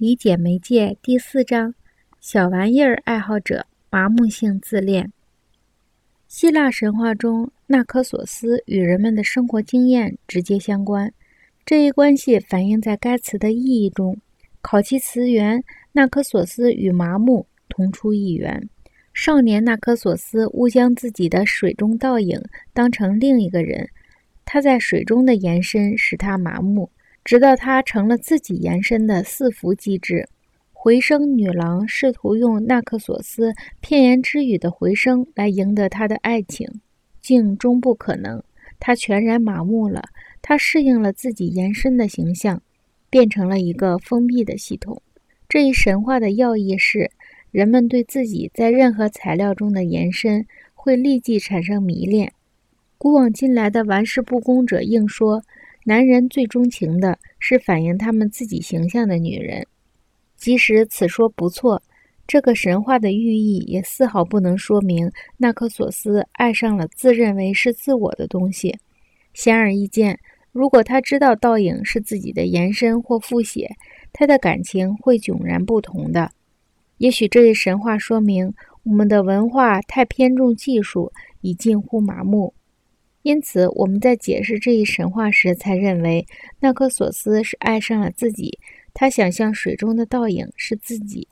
理解媒介第四章：小玩意儿爱好者麻木性自恋。希腊神话中，纳科索斯与人们的生活经验直接相关，这一关系反映在该词的意义中。考其词源，纳科索斯与麻木同出一源。少年纳科索斯误将自己的水中倒影当成另一个人，他在水中的延伸使他麻木。直到他成了自己延伸的四伏机制，回声女郎试图用纳克索斯片言之语的回声来赢得他的爱情，竟终不可能。他全然麻木了，他适应了自己延伸的形象，变成了一个封闭的系统。这一神话的要义是，人们对自己在任何材料中的延伸会立即产生迷恋。古往今来的玩世不恭者硬说。男人最钟情的是反映他们自己形象的女人，即使此说不错，这个神话的寓意也丝毫不能说明纳克索斯爱上了自认为是自我的东西。显而易见，如果他知道倒影是自己的延伸或复写，他的感情会迥然不同的。也许这一神话说明我们的文化太偏重技术，已近乎麻木。因此，我们在解释这一神话时，才认为纳克索斯是爱上了自己。他想象水中的倒影是自己。